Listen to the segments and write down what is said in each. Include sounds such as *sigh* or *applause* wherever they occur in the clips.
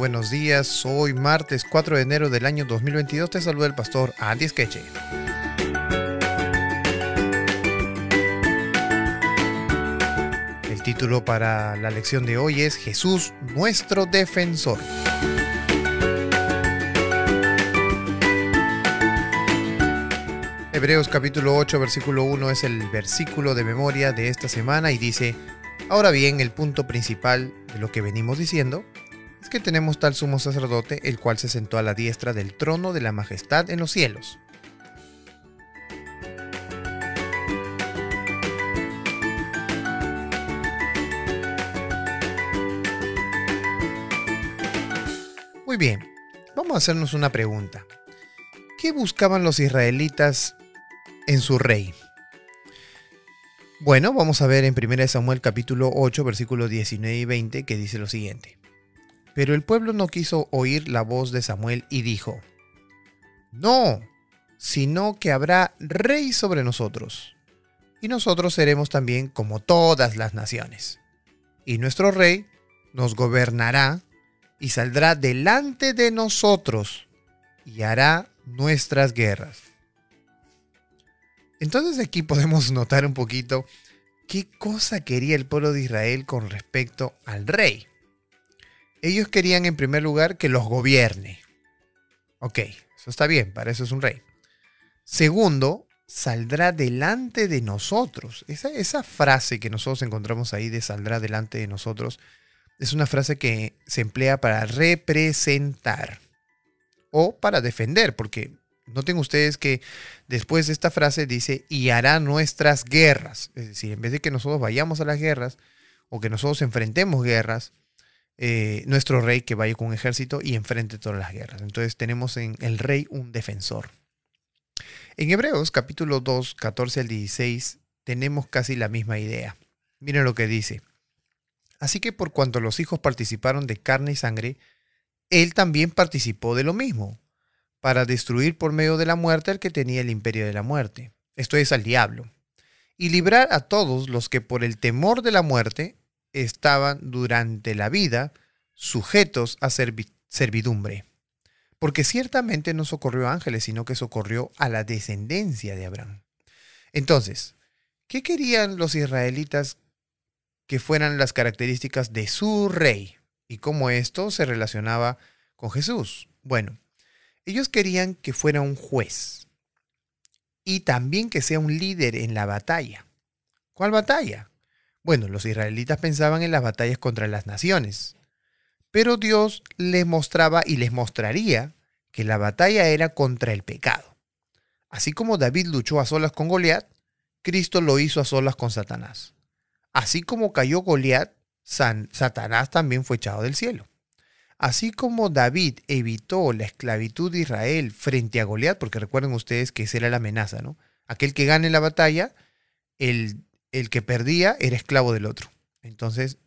buenos días. Hoy martes 4 de enero del año 2022 te saluda el pastor Andy Skeche. El título para la lección de hoy es Jesús, nuestro defensor. Hebreos capítulo 8 versículo 1 es el versículo de memoria de esta semana y dice, Ahora bien, el punto principal de lo que venimos diciendo es que tenemos tal sumo sacerdote, el cual se sentó a la diestra del trono de la majestad en los cielos. Muy bien, vamos a hacernos una pregunta. ¿Qué buscaban los israelitas en su rey? Bueno, vamos a ver en 1 Samuel capítulo 8 versículos 19 y 20 que dice lo siguiente. Pero el pueblo no quiso oír la voz de Samuel y dijo, No, sino que habrá rey sobre nosotros, y nosotros seremos también como todas las naciones. Y nuestro rey nos gobernará y saldrá delante de nosotros y hará nuestras guerras. Entonces aquí podemos notar un poquito qué cosa quería el pueblo de Israel con respecto al rey. Ellos querían en primer lugar que los gobierne. Ok, eso está bien, para eso es un rey. Segundo, saldrá delante de nosotros. Esa, frase que nosotros encontramos ahí de saldrá delante de nosotros es una frase que se emplea para representar o para defender, porque noten ustedes que después de esta frase dice y hará nuestras guerras. Es decir, en vez de que nosotros vayamos a las guerras o que nosotros enfrentemos guerras, eh, nuestro rey que vaya con un ejército y enfrente todas las guerras. Entonces tenemos en el rey un defensor. En Hebreos capítulo 2, 14 al 16 tenemos casi la misma idea. Miren lo que dice. Así que por cuanto los hijos participaron de carne y sangre, él también participó de lo mismo, para destruir por medio de la muerte al que tenía el imperio de la muerte, esto es al diablo, y librar a todos los que por el temor de la muerte estaban durante la vida sujetos a servidumbre. Porque ciertamente no socorrió a ángeles, sino que socorrió a la descendencia de Abraham. Entonces, ¿qué querían los israelitas que fueran las características de su rey? ¿Y cómo esto se relacionaba con Jesús? Bueno, ellos querían que fuera un juez y también que sea un líder en la batalla. ¿Cuál batalla? Bueno, los israelitas pensaban en las batallas contra las naciones, pero Dios les mostraba y les mostraría que la batalla era contra el pecado. Así como David luchó a solas con Goliat, Cristo lo hizo a solas con Satanás. Así como cayó Goliat, Satanás también fue echado del cielo. Así como David evitó la esclavitud de Israel frente a Goliat, porque recuerden ustedes que esa era la amenaza, ¿no? Aquel que gane la batalla, el el que perdía era esclavo del otro. Entonces,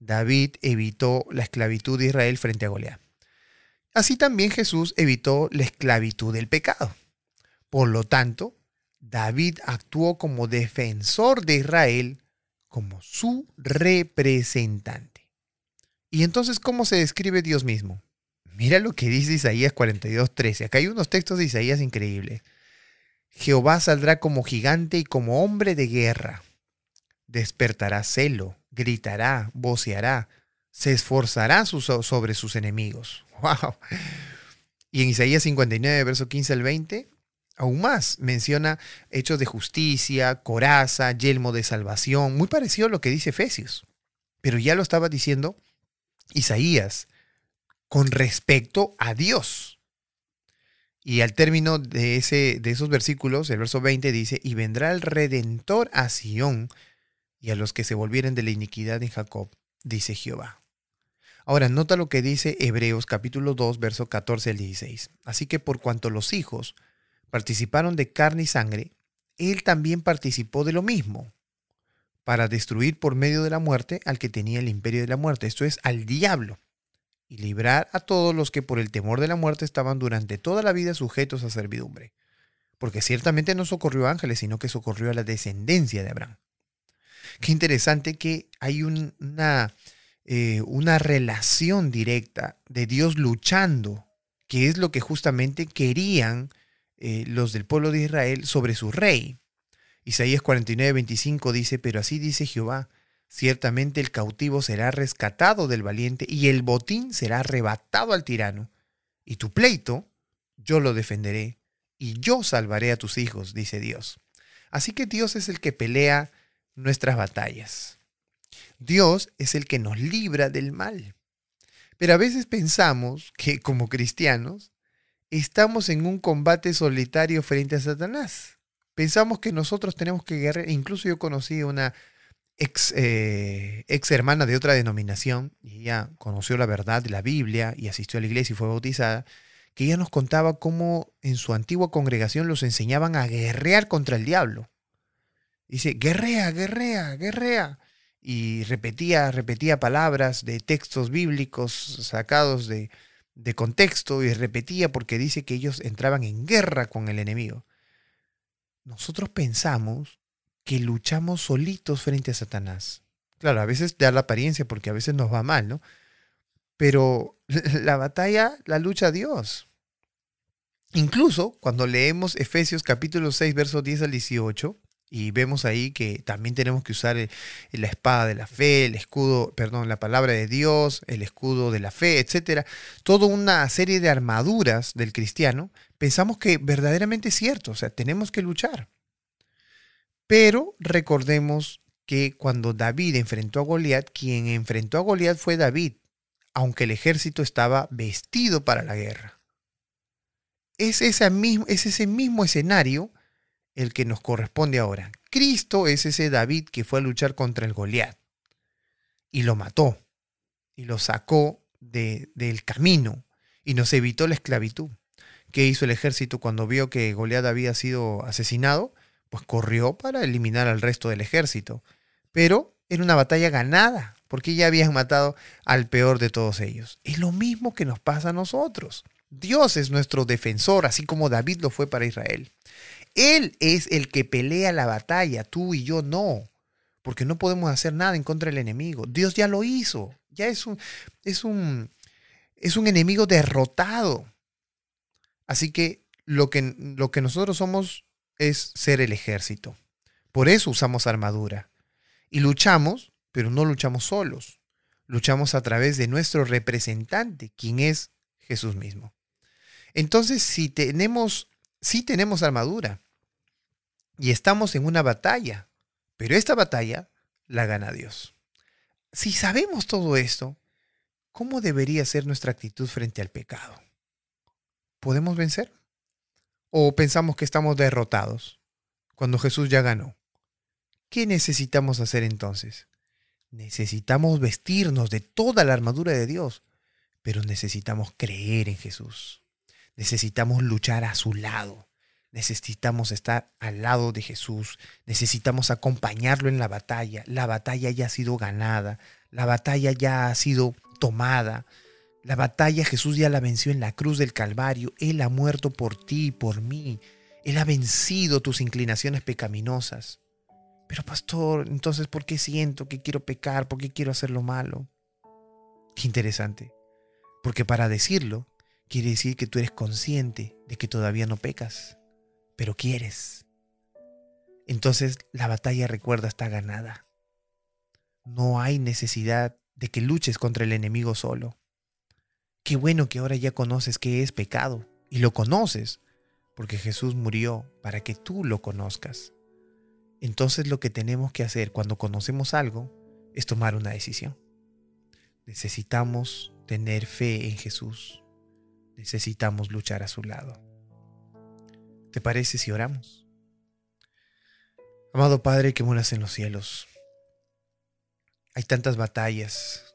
David evitó la esclavitud de Israel frente a Goliat. Así también Jesús evitó la esclavitud del pecado. Por lo tanto, David actuó como defensor de Israel, como su representante. ¿Y entonces cómo se describe Dios mismo? Mira lo que dice Isaías 42:13. Acá hay unos textos de Isaías increíbles. Jehová saldrá como gigante y como hombre de guerra despertará celo, gritará, voceará, se esforzará sobre sus enemigos. *laughs* ¡Wow! Y en Isaías 59, verso 15 al 20, aún más menciona hechos de justicia, coraza, yelmo de salvación, muy parecido a lo que dice Efesios. Pero ya lo estaba diciendo Isaías con respecto a Dios. Y al término de, ese, de esos versículos, el verso 20 dice, y vendrá el redentor a Sión y a los que se volvieren de la iniquidad en Jacob, dice Jehová. Ahora, nota lo que dice Hebreos capítulo 2, verso 14 al 16. Así que por cuanto los hijos participaron de carne y sangre, él también participó de lo mismo, para destruir por medio de la muerte al que tenía el imperio de la muerte, esto es, al diablo, y librar a todos los que por el temor de la muerte estaban durante toda la vida sujetos a servidumbre. Porque ciertamente no socorrió ángeles, sino que socorrió a la descendencia de Abraham. Qué interesante que hay una eh, una relación directa de Dios luchando, que es lo que justamente querían eh, los del pueblo de Israel sobre su rey. Isaías 49, 25 dice, pero así dice Jehová, ciertamente el cautivo será rescatado del valiente y el botín será arrebatado al tirano. Y tu pleito yo lo defenderé y yo salvaré a tus hijos, dice Dios. Así que Dios es el que pelea nuestras batallas. Dios es el que nos libra del mal. Pero a veces pensamos que como cristianos estamos en un combate solitario frente a Satanás. Pensamos que nosotros tenemos que guerrear. Incluso yo conocí una ex, eh, ex hermana de otra denominación y ella conoció la verdad de la Biblia y asistió a la iglesia y fue bautizada, que ella nos contaba cómo en su antigua congregación los enseñaban a guerrear contra el diablo. Dice, guerrea, guerrea, guerrea y repetía, repetía palabras de textos bíblicos sacados de, de contexto y repetía porque dice que ellos entraban en guerra con el enemigo. Nosotros pensamos que luchamos solitos frente a Satanás. Claro, a veces da la apariencia porque a veces nos va mal, ¿no? Pero *laughs* la batalla la lucha Dios. Incluso cuando leemos Efesios capítulo 6, versos 10 al 18, y vemos ahí que también tenemos que usar la espada de la fe, el escudo, perdón, la palabra de Dios, el escudo de la fe, etcétera. Toda una serie de armaduras del cristiano. Pensamos que verdaderamente es cierto, o sea, tenemos que luchar. Pero recordemos que cuando David enfrentó a Goliat, quien enfrentó a Goliat fue David, aunque el ejército estaba vestido para la guerra. Es mismo, es ese mismo escenario el que nos corresponde ahora. Cristo es ese David que fue a luchar contra el Goliat y lo mató y lo sacó de, del camino y nos evitó la esclavitud. ¿Qué hizo el ejército cuando vio que Goliat había sido asesinado? Pues corrió para eliminar al resto del ejército. Pero era una batalla ganada, porque ya habían matado al peor de todos ellos. Es lo mismo que nos pasa a nosotros. Dios es nuestro defensor, así como David lo fue para Israel. Él es el que pelea la batalla, tú y yo no, porque no podemos hacer nada en contra del enemigo. Dios ya lo hizo, ya es un, es un, es un enemigo derrotado. Así que lo, que lo que nosotros somos es ser el ejército. Por eso usamos armadura. Y luchamos, pero no luchamos solos. Luchamos a través de nuestro representante, quien es Jesús mismo. Entonces, si tenemos, si tenemos armadura, y estamos en una batalla, pero esta batalla la gana Dios. Si sabemos todo esto, ¿cómo debería ser nuestra actitud frente al pecado? ¿Podemos vencer? ¿O pensamos que estamos derrotados cuando Jesús ya ganó? ¿Qué necesitamos hacer entonces? Necesitamos vestirnos de toda la armadura de Dios, pero necesitamos creer en Jesús. Necesitamos luchar a su lado necesitamos estar al lado de Jesús, necesitamos acompañarlo en la batalla. La batalla ya ha sido ganada, la batalla ya ha sido tomada. La batalla Jesús ya la venció en la cruz del Calvario. Él ha muerto por ti y por mí. Él ha vencido tus inclinaciones pecaminosas. Pero pastor, entonces, ¿por qué siento que quiero pecar? ¿Por qué quiero hacer lo malo? Qué interesante. Porque para decirlo, quiere decir que tú eres consciente de que todavía no pecas pero quieres. Entonces la batalla, recuerda, está ganada. No hay necesidad de que luches contra el enemigo solo. Qué bueno que ahora ya conoces qué es pecado y lo conoces, porque Jesús murió para que tú lo conozcas. Entonces lo que tenemos que hacer cuando conocemos algo es tomar una decisión. Necesitamos tener fe en Jesús. Necesitamos luchar a su lado. ¿Te parece si oramos? Amado Padre que moras en los cielos, hay tantas batallas,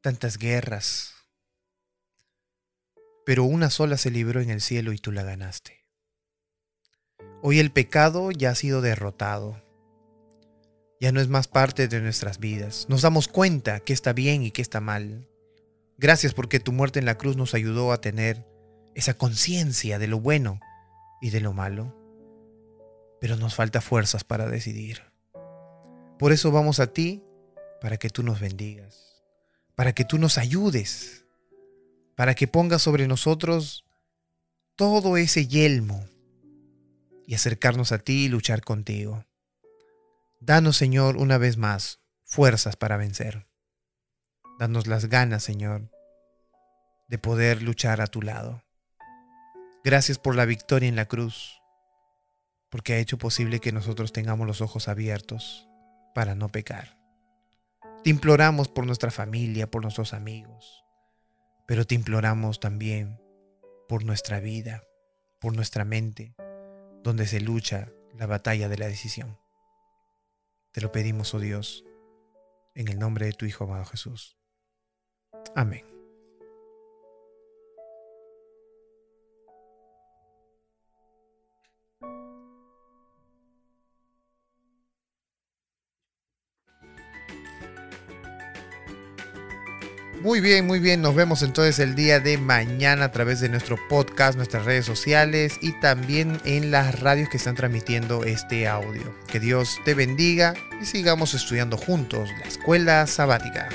tantas guerras, pero una sola se libró en el cielo y tú la ganaste. Hoy el pecado ya ha sido derrotado, ya no es más parte de nuestras vidas. Nos damos cuenta que está bien y que está mal. Gracias porque tu muerte en la cruz nos ayudó a tener esa conciencia de lo bueno y de lo malo, pero nos falta fuerzas para decidir. Por eso vamos a ti para que tú nos bendigas, para que tú nos ayudes, para que pongas sobre nosotros todo ese yelmo y acercarnos a ti y luchar contigo. Danos, Señor, una vez más, fuerzas para vencer. Danos las ganas, Señor, de poder luchar a tu lado. Gracias por la victoria en la cruz, porque ha hecho posible que nosotros tengamos los ojos abiertos para no pecar. Te imploramos por nuestra familia, por nuestros amigos, pero te imploramos también por nuestra vida, por nuestra mente, donde se lucha la batalla de la decisión. Te lo pedimos, oh Dios, en el nombre de tu Hijo amado Jesús. Amén. Muy bien, muy bien. Nos vemos entonces el día de mañana a través de nuestro podcast, nuestras redes sociales y también en las radios que están transmitiendo este audio. Que Dios te bendiga y sigamos estudiando juntos la escuela sabática.